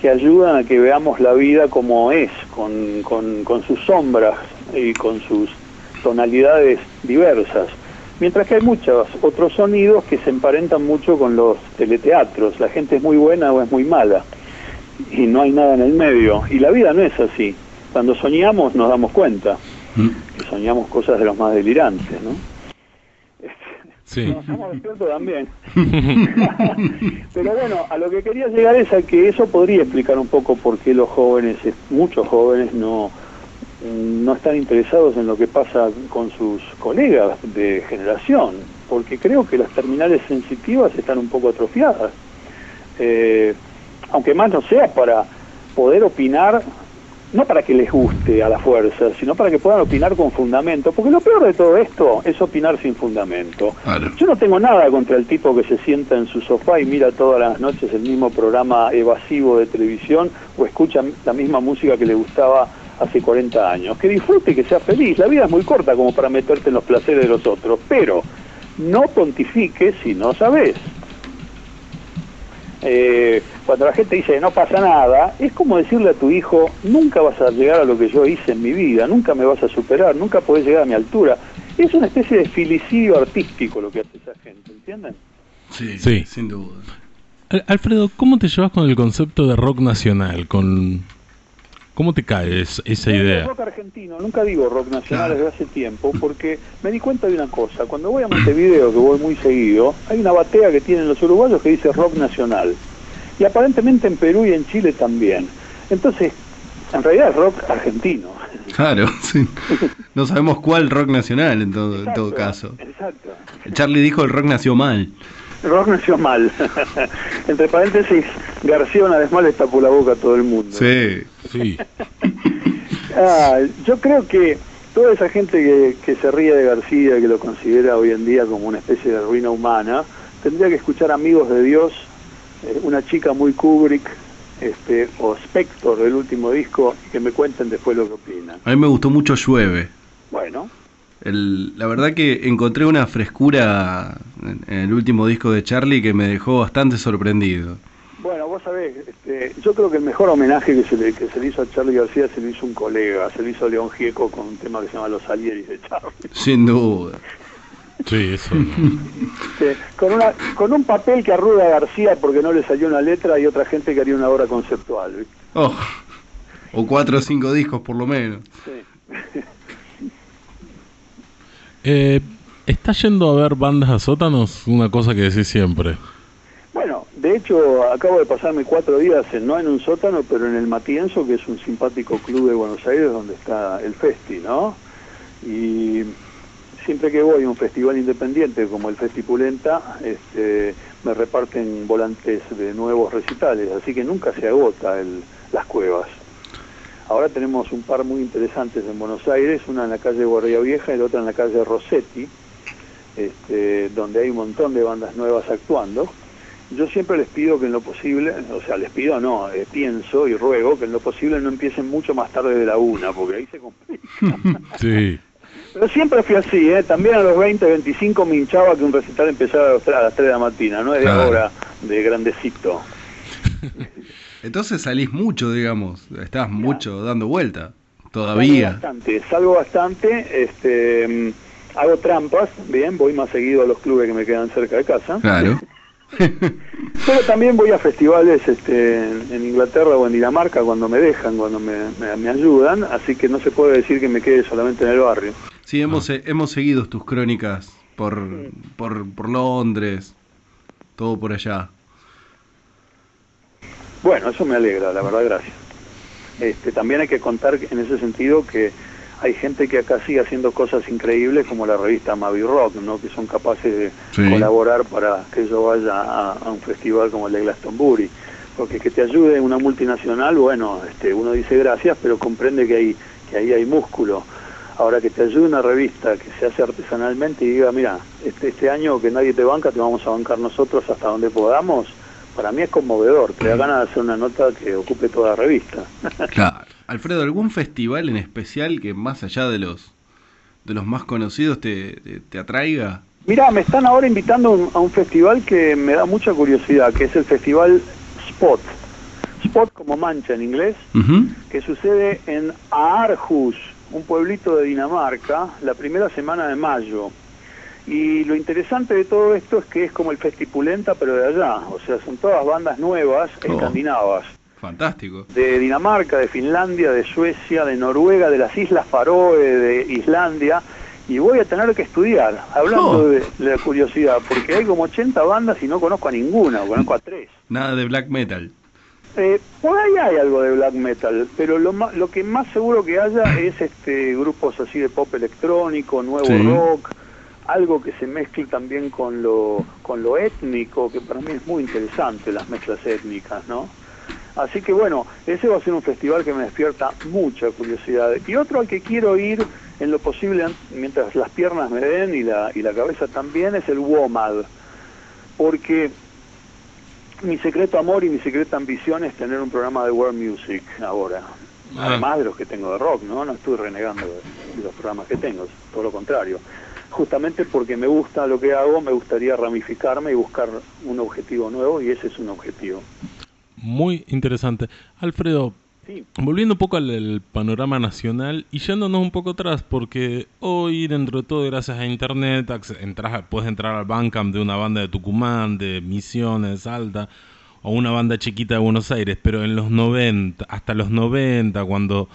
que ayudan a que veamos la vida como es, con, con, con sus sombras y con sus tonalidades diversas. Mientras que hay muchos otros sonidos que se emparentan mucho con los teleteatros. La gente es muy buena o es muy mala. Y no hay nada en el medio. Y la vida no es así. Cuando soñamos nos damos cuenta Mm. que soñamos cosas de los más delirantes, ¿no? Sí. Nos despiertos también. Pero bueno, a lo que quería llegar es a que eso podría explicar un poco por qué los jóvenes, eh, muchos jóvenes, no, no están interesados en lo que pasa con sus colegas de generación, porque creo que las terminales sensitivas están un poco atrofiadas. Eh, aunque más no sea para poder opinar, no para que les guste a la fuerza, sino para que puedan opinar con fundamento, porque lo peor de todo esto es opinar sin fundamento. Claro. Yo no tengo nada contra el tipo que se sienta en su sofá y mira todas las noches el mismo programa evasivo de televisión o escucha la misma música que le gustaba hace 40 años. Que disfrute y que sea feliz. La vida es muy corta como para meterte en los placeres de los otros, pero no pontifiques si no sabes. Eh, cuando la gente dice no pasa nada, es como decirle a tu hijo, nunca vas a llegar a lo que yo hice en mi vida, nunca me vas a superar, nunca podés llegar a mi altura. Es una especie de filicidio artístico lo que hace esa gente, ¿entienden? Sí, Sí. sin duda. Al- Alfredo, ¿cómo te llevas con el concepto de rock nacional? Con ¿Cómo te cae es- esa idea? rock argentino, nunca digo rock nacional Claro. desde hace tiempo, porque me di cuenta de una cosa. Cuando voy a Montevideo, que voy muy seguido, hay una batea que tienen los uruguayos que dice rock nacional. Y aparentemente en Perú y en Chile también. Entonces, en realidad es rock argentino. Claro, sí. No sabemos cuál rock nacional en todo, en todo caso. Exacto. Charlie dijo el rock nació mal. Rock nació mal. Entre paréntesis, García una vez más le tapó la boca a todo el mundo. Sí. Sí, Ah, yo creo que toda esa gente que, que se ríe de García, que lo considera hoy en día como una especie de ruina humana, tendría que escuchar Amigos de Dios, eh, una chica muy Kubrick, este, o Spector, el último disco, y que me cuenten después lo que opinan. A mí me gustó mucho Llueve. Bueno, El- la verdad que encontré una frescura en, el último disco de Charlie que me dejó bastante sorprendido. bueno, vos sabés, este, yo creo que el mejor homenaje que se, le, que se le hizo a Charlie García se lo hizo un colega, se lo hizo León Gieco con un tema que se llama Los Alieris de Charlie. Sin duda. Sí, eso. no. Con, una, con un papel que arruga García porque no le salió una letra y otra gente que haría una obra conceptual. ¿viste? Oh, o cuatro o cinco discos por lo menos. Sí. Eh, ¿Estás yendo a ver bandas a sótanos? Una cosa que decís siempre. Bueno, de hecho, acabo de pasarme cuatro días, en- no en un sótano, pero en el Matienzo, que es un simpático club de Buenos Aires donde está el Festi, ¿no? Y siempre que voy a un festival independiente como el Festipulenta, este, me reparten volantes de nuevos recitales, así que nunca se agota el, las cuevas. Ahora tenemos un par muy interesantes en Buenos Aires, una en la calle Guardia Vieja y la otra en la calle Rossetti, este, donde hay un montón de bandas nuevas actuando. Yo siempre les pido que en lo posible, o sea, les pido no, eh, pienso y ruego que en lo posible no empiecen mucho más tarde de la una, porque ahí se complica. Sí. Pero siempre fui así, ¿eh? También a los 20, 25 me hinchaba que un recital empezara a las 3, a las 3 de la mañana, no es de Claro. ahora, de grandecito. Entonces salís mucho, digamos. Estás mucho dando vuelta. Salgo Todavía. bastante, salgo bastante, este, mm, hago trampas, bien, voy más seguido a los clubes que me quedan cerca de casa. Claro. Pero también voy a festivales este, en, Inglaterra o en Dinamarca cuando me dejan, cuando me, me- me ayudan, así que no se puede decir que me quede solamente en el barrio. Sí, hemos, eh, hemos seguido tus crónicas por, por, por Londres, todo por allá. Bueno, eso me alegra, la verdad, gracias. Este, también hay que contar en ese sentido que hay gente que acá sigue haciendo cosas increíbles como la revista Mavi Rock, ¿no? que son capaces de Sí. colaborar para que yo vaya a, a un festival como el de Glastonbury. Porque que te ayude una multinacional, bueno, este, uno dice gracias, pero comprende que, hay, que ahí hay músculo. Ahora que te ayude una revista que se hace artesanalmente y diga, mira, este, este año que nadie te banca, te vamos a bancar nosotros hasta donde podamos, para mí es conmovedor, te da ganas de hacer una nota que ocupe toda la revista. Claro. Alfredo, ¿algún festival en especial que más allá de los de los más conocidos te, te, te atraiga? Mira, me están ahora invitando a un- a un festival que me da mucha curiosidad, que es el festival Spot. Spot como mancha en inglés, que sucede en Aarhus, un pueblito de Dinamarca, la primera semana de mayo. Y lo interesante de todo esto es que es como el Festipulenta, pero de allá. O sea, son todas bandas nuevas, Oh. escandinavas. Fantástico. De Dinamarca, de Finlandia, de Suecia, de Noruega, de las Islas Faroe, de Islandia. Y voy a tener que estudiar, hablando Oh. de, de la curiosidad, porque hay como 80 bandas y no conozco a ninguna, o conozco a tres. Nada de black metal. Eh, por ahí hay algo de black metal, pero lo, ma- lo que más seguro que haya es este grupos así de pop electrónico, nuevo Sí. rock, algo que se mezcle también con lo, con lo étnico, que para mí es muy interesante las mezclas étnicas, ¿no? Así que bueno, ese va a ser un festival que me despierta mucha curiosidad. Y otro al que quiero ir en lo posible, mientras las piernas me den y la, y la cabeza también, es el WOMAD. Porque mi secreto amor y mi secreta ambición es tener un programa de world music ahora. Ah. Además de los que tengo de rock, ¿no? No estoy renegando de, de los programas que tengo, todo lo contrario. Justamente porque me gusta lo que hago, me gustaría ramificarme y buscar un objetivo nuevo y ese es un objetivo. Muy interesante. Alfredo, Sí, volviendo un poco al, al panorama nacional y yéndonos un poco atrás, porque hoy, dentro de todo, gracias a internet, entras puedes entrar al Bandcamp de una banda de Tucumán, de Misiones, Salta, o una banda chiquita de Buenos Aires, pero en los 90, hasta los 90, cuando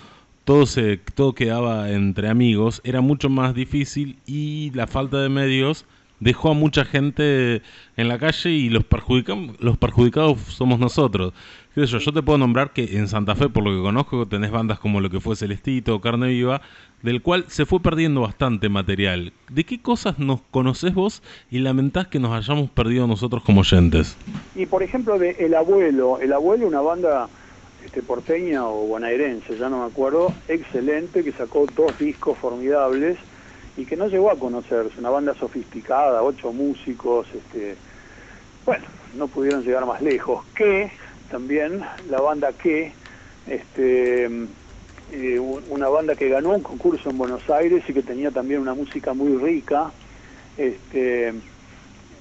todo se todo quedaba entre amigos, era mucho más difícil y la falta de medios dejó a mucha gente en la calle y los perjudicam- los perjudicados somos nosotros. ¿Qué yo? Yo te puedo nombrar que en Santa Fe, por lo que conozco, tenés bandas como lo que fue Celestito, Carne Viva, del cual se fue perdiendo bastante material. ¿De qué cosas nos conocés vos y lamentás que nos hayamos perdido nosotros como oyentes? Y por ejemplo de El Abuelo, El Abuelo, una banda este, porteña o bonaerense, ya no me acuerdo, excelente, que sacó dos discos formidables y que no llegó a conocerse, una banda sofisticada, ocho músicos, este, bueno, no pudieron llegar más lejos. Que también la banda que, este, eh, un- una banda que ganó un concurso en Buenos Aires y que tenía también una música muy rica. Este,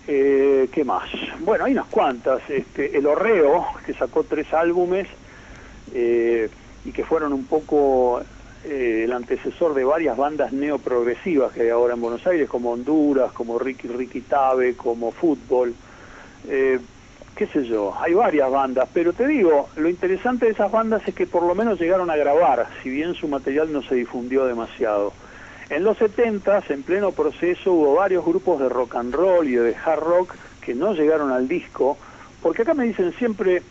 eh, ¿Qué más? Bueno, hay unas cuantas. Este, el Orreo, que sacó tres álbumes eh, y que fueron un poco eh, el antecesor de varias bandas neoprogresivas que hay ahora en Buenos Aires, como Honduras, como Ricky Ricky Tabe, como Fútbol. Eh, qué sé yo, hay varias bandas, pero te digo, lo interesante de esas bandas es que por lo menos llegaron a grabar, si bien su material no se difundió demasiado. En los 70 en pleno proceso, hubo varios grupos de rock and roll y de hard rock que no llegaron al disco, porque acá me dicen siempre,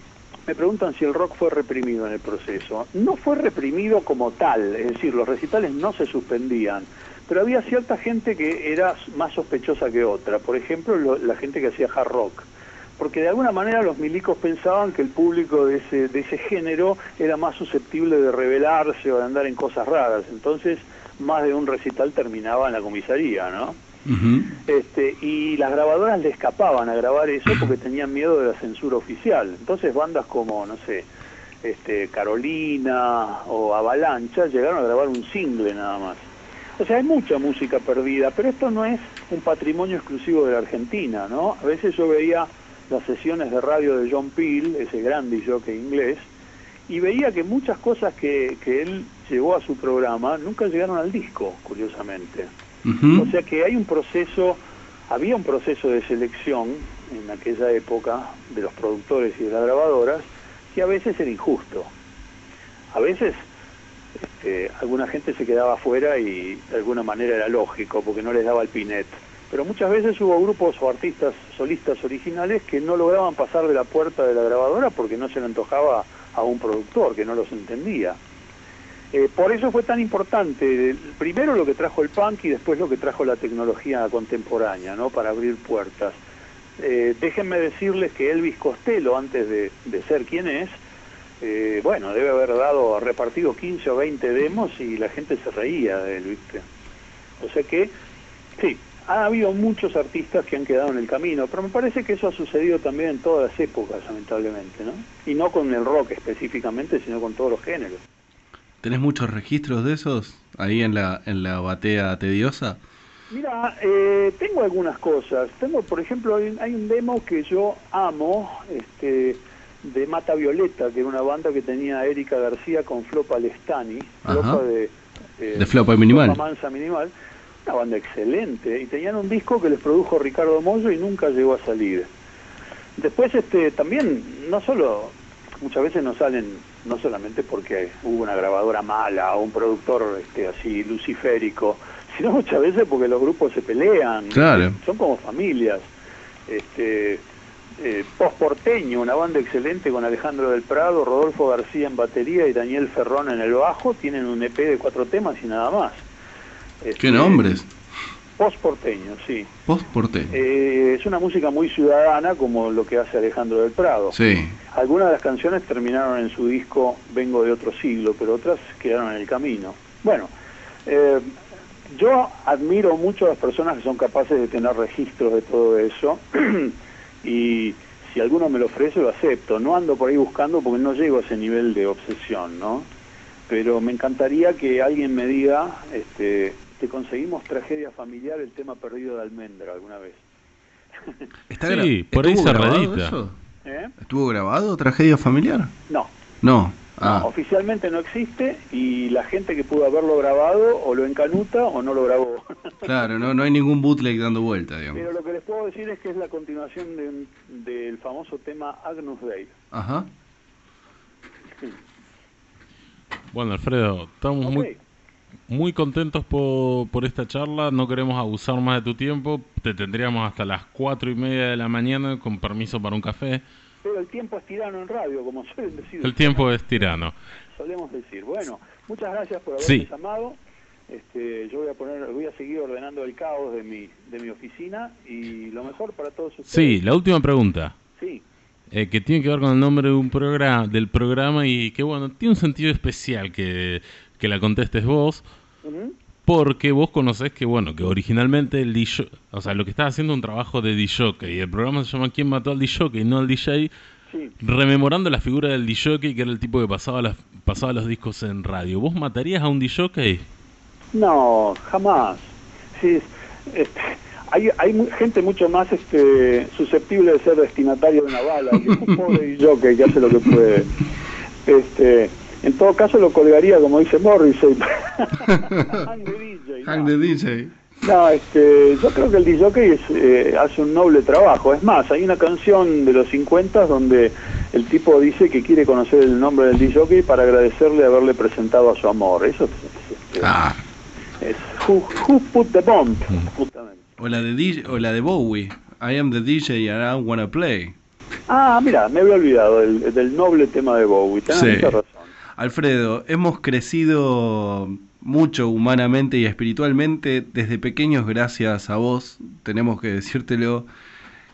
me preguntan si el rock fue reprimido en el proceso. No fue reprimido como tal, es decir, los recitales no se suspendían, pero había cierta gente que era más sospechosa que otra, por ejemplo, lo- la gente que hacía hard rock porque de alguna manera los milicos pensaban que el público de ese, de ese género era más susceptible de rebelarse o de andar en cosas raras. Entonces, más de un recital terminaba en la comisaría, ¿no? Este, y las grabadoras le escapaban a grabar eso porque tenían miedo de la censura oficial. Entonces bandas como, no sé, este, Carolina o Avalancha llegaron a grabar un single nada más. O sea, hay mucha música perdida, pero esto no es un patrimonio exclusivo de la Argentina, ¿no? A veces yo veía las sesiones de radio de John Peel, ese gran jockey inglés, y veía que muchas cosas que, que él llevó a su programa nunca llegaron al disco, curiosamente. O sea que hay un proceso, había un proceso de selección en aquella época de los productores y de las grabadoras que a veces era injusto. A veces este, alguna gente se quedaba afuera y de alguna manera era lógico porque no les daba el pinet. Pero muchas veces hubo grupos o artistas solistas originales que no lograban pasar de la puerta de la grabadora porque no se le antojaba a un productor que no los entendía. Eh, por eso fue tan importante, primero lo que trajo el punk y después lo que trajo la tecnología contemporánea, ¿no? Para abrir puertas. Eh, déjenme decirles que Elvis Costello, antes de, de ser quien es, eh, bueno, debe haber dado, repartido 15 o 20 demos y la gente se reía de él, ¿viste? O sea que, sí, ha habido muchos artistas que han quedado en el camino, pero me parece que eso ha sucedido también en todas las épocas, lamentablemente, ¿no? Y no con el rock específicamente, sino con todos los géneros. ¿Tenés muchos registros de esos ahí en la, en la batea tediosa? Mira, eh, tengo algunas cosas. Tengo, por ejemplo, hay, un- hay un demo que yo amo, este, de Mata Violeta, que era una banda que tenía Erika García con Flo Palestani, Ajá. Flopa de, eh, De Flopa Minimal. Flopa Mansa Minimal, una banda excelente, y tenían un disco que les produjo Ricardo Mollo y nunca llegó a salir. Después, este, también, no solo, muchas veces no salen, no solamente porque hubo una grabadora mala o un productor este, así luciférico, sino muchas veces porque los grupos se pelean, Claro. son como familias. Este, eh, Post Porteño, una banda excelente con Alejandro del Prado, Rodolfo García en batería y Daniel Ferrón en el bajo, tienen un EP de cuatro temas y nada más. ¿Qué nombres? Post Porteño, sí. Post porteño. Eh, es una música muy ciudadana como lo que hace Alejandro del Prado. Sí. Algunas de las canciones terminaron en su disco Vengo de otro siglo, pero otras quedaron en el camino. Bueno, eh, yo admiro mucho a las personas que son capaces de tener registros de todo eso y si alguno me lo ofrece lo acepto. No ando por ahí buscando porque no llego a ese nivel de obsesión, ¿no? Pero me encantaría que alguien me diga, este, te conseguimos tragedia familiar, el tema perdido de Almendra alguna vez. ¿Está Sí, por ahí ¿estuvo se grabado reedita. eso? ¿Eh? ¿Estuvo grabado Tragedia Familiar? No, No. Ah, No, oficialmente no existe y la gente que pudo haberlo grabado o lo encanuta o no lo grabó. claro, no, no hay ningún bootleg dando vuelta, digamos. Pero lo que les puedo decir es que es la continuación de un- del famoso tema Agnus Dei. Ajá. Bueno, Alfredo, estamos muy, muy contentos por, por esta charla. No queremos abusar más de tu tiempo. Te tendríamos hasta las cuatro y media de la mañana con permiso para un café. Pero el tiempo es tirano en radio, como suelen decir. El tiempo es tirano. Solemos decir. Bueno, muchas gracias por haberme Sí. llamado. Este, yo voy a poner, voy a seguir ordenando el caos de mi, de mi oficina y lo mejor para todos ustedes. Sí, la última pregunta. Sí. eh, que tiene que ver con el nombre de un programa, del programa y que bueno, tiene un sentido especial que, que la contestes vos. Porque vos conocés que, bueno, que originalmente el DJ, o sea, lo que estaba haciendo un trabajo de DJ, y el programa se llama ¿Quién mató al DJ? y no al DJ, Sí. rememorando la figura del DJ, que era el tipo que pasaba, las, pasaba los discos en radio. ¿Vos matarías a un DJ? No, jamás. Sí, es- este, hay, hay gente mucho más este, susceptible de ser destinatario de una bala. que un pobre jockey que hace lo que puede. Este, en todo caso lo colgaría, como dice Morrissey. Hang the DJ, no. Hang the DJ. No, este, yo creo que el DJ es, eh, hace un noble trabajo. Es más, hay una canción de los 50 donde el tipo dice que quiere conocer el nombre del DJ para agradecerle haberle presentado a su amor. Eso es, es, este, Ah, es who, who put the bomb, justamente. o la de DJ, o la de Bowie. I am the DJ and I wanna play. Ah, mira, me había olvidado del, del noble tema de Bowie. Tenés Sí. mucha razón. Alfredo, hemos crecido mucho humanamente y espiritualmente desde pequeños gracias a vos, tenemos que decírtelo,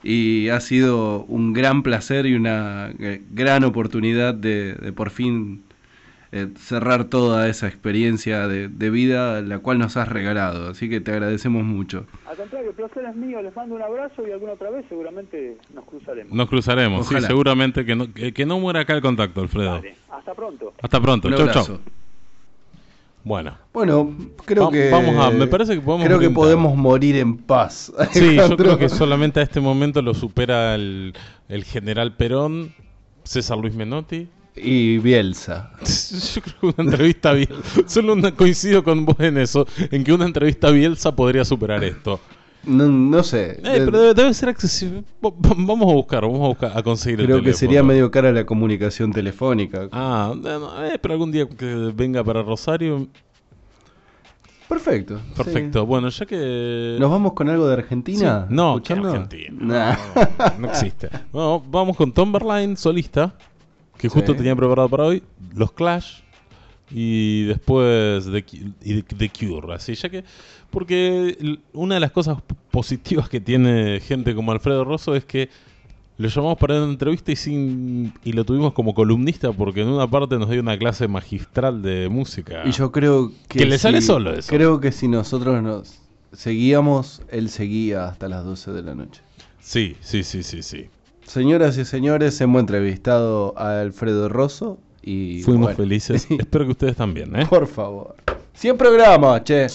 y ha sido un gran placer y una gran oportunidad de, de por fin eh, cerrar toda esa experiencia de, de vida la cual nos has regalado, así que te agradecemos mucho. Al contrario, el placer es mío. Les mando un abrazo y alguna otra vez seguramente nos cruzaremos. Nos cruzaremos, sí, seguramente que no, que, que no muera acá el contacto, Alfredo. Vale, hasta pronto. Hasta pronto, Un chau, abrazo. chau. Bueno, Bueno, creo Va- que vamos a- me parece que podemos creo que orientar. podemos morir en paz. sí, yo creo que solamente a este momento lo supera el, el general Perón, César Luis Menotti. Y Bielsa. Yo creo que una entrevista a Bielsa, solo una- coincido con vos en eso, en que una entrevista a Bielsa podría superar esto. No, no sé. Eh, pero debe, debe ser accesible. Va- va- Vamos a buscar, vamos a buscar, a conseguir el Creo que teléfono. sería medio cara la comunicación telefónica. Ah, eh, pero algún día que venga para Rosario. Perfecto. Perfecto. sí. Bueno, ya que. ¿Nos vamos con algo de Argentina? Sí. No, que. Argentina. Nah. No, no existe. No, vamos con Tom Berline, solista, que justo Sí. tenía preparado para hoy. Los Clash. Y después The, y The- Cure. Así, ya que. Porque una de las cosas positivas que tiene gente como Alfredo Rosso es que lo llamamos para una entrevista y, sin, y lo tuvimos como columnista porque en una parte nos dio una clase magistral de música. Y yo creo que. Que le sale solo eso. Creo que si nosotros nos seguíamos, él seguía hasta las 12 de la noche. Sí, sí, sí, sí, sí. Señoras y señores, hemos entrevistado a Alfredo Rosso y. Fuimos bueno, felices. Espero que ustedes también, ¿eh? Por favor. 100 programas, che.